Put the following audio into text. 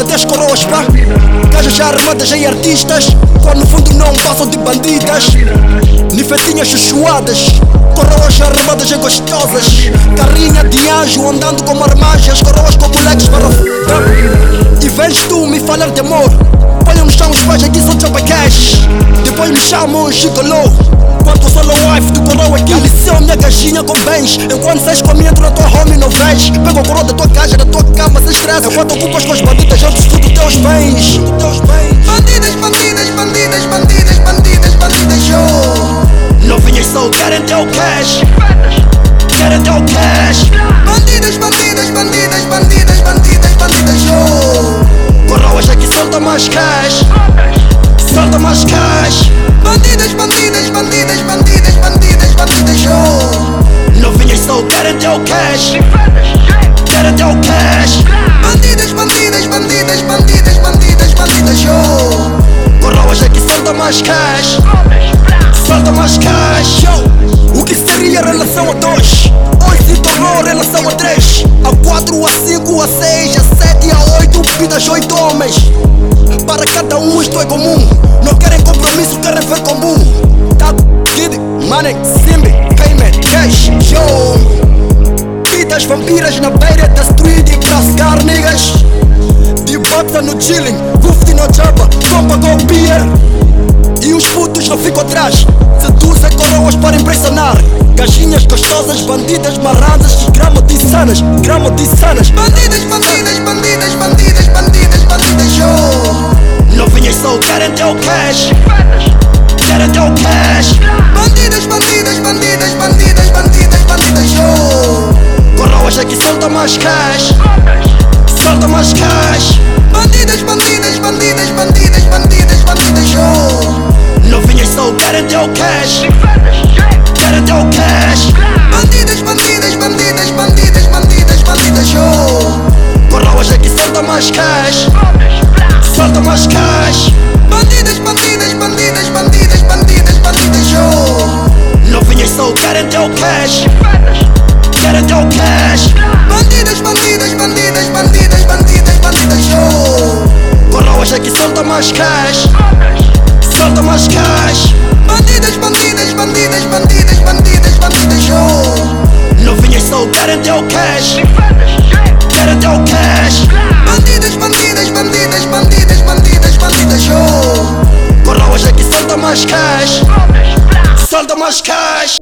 até as coroas, pá. Gajas já armadas em artistas, quando no fundo não passam de bandidas. Nifetinhas chuchuadas, coroas armadas em gostosas. Carrinha de anjo andando como armagens, coroas com moleques para E vens tu me falar de amor. Põe no chão os pais aqui são chapa cash. Depois me chamam Chicolô. Quanto solo wife do coroa aqui Aliceu minha gajinha com bens Enquanto sais com a minha tua home stress Enquanto ocupas com as bandidas eu destruo teus bens Bandidas, bandidas, bandidas, bandidas, bandidas, bandidas, yo Novinhas só querem teu cash Querem teu cash Bandidas, bandidas, bandidas, bandidas, bandidas, bandidas, yo Coroas aqui solta mais cash Solta mais cash Bandidas, bandidas, bandidas, bandidas, bandidas, bandidas, yo Novinhas só querem teu cash Querem teu cash Coroas aqui solta mais cash. Solta mais cash Yo. O que seria relação a dois? Hoje se tornou relação a três. A quatro, a cinco, a seis, a sete, a oito Vidas oito homens. Para cada um isto é comum. Não querem compromisso, querem ver comum. Tá, kid, money, simbi, payment, cash, yo. Vidas vampiras na beira da street e pra De bota no chilling, fufti no jabba, compa go beer e os putos não ficam atrás. Seduzem coroas para impressionar Gajinhas gostosas, bandidas marrandas Grama de sanas, grama de sanas Bandidas, bandidas, bandidas, bandidas, bandidas, bandidas, yo. Novinhas só querem teu cash. Querem teu cash. Bandidas, bandidas, bandidas, bandidas, bandidas, bandidas, yo. Coroas aqui solta mais cash Solta mais cash. Bandidas, bandidas, bandidas, bandidas, bandidas, bandidas, yo Novinhas só querem teu cash. Querem teu cash mais cash Solta mais cash Bandidas, bandidas, bandidas, bandidas, bandidas, bandidas, yo Novinhas só querem teu cash. Querem teu cash. Bandidas, bandidas, bandidas, bandidas, bandidas, bandidas, yo Coroas aqui solta mais cash Solta mais cash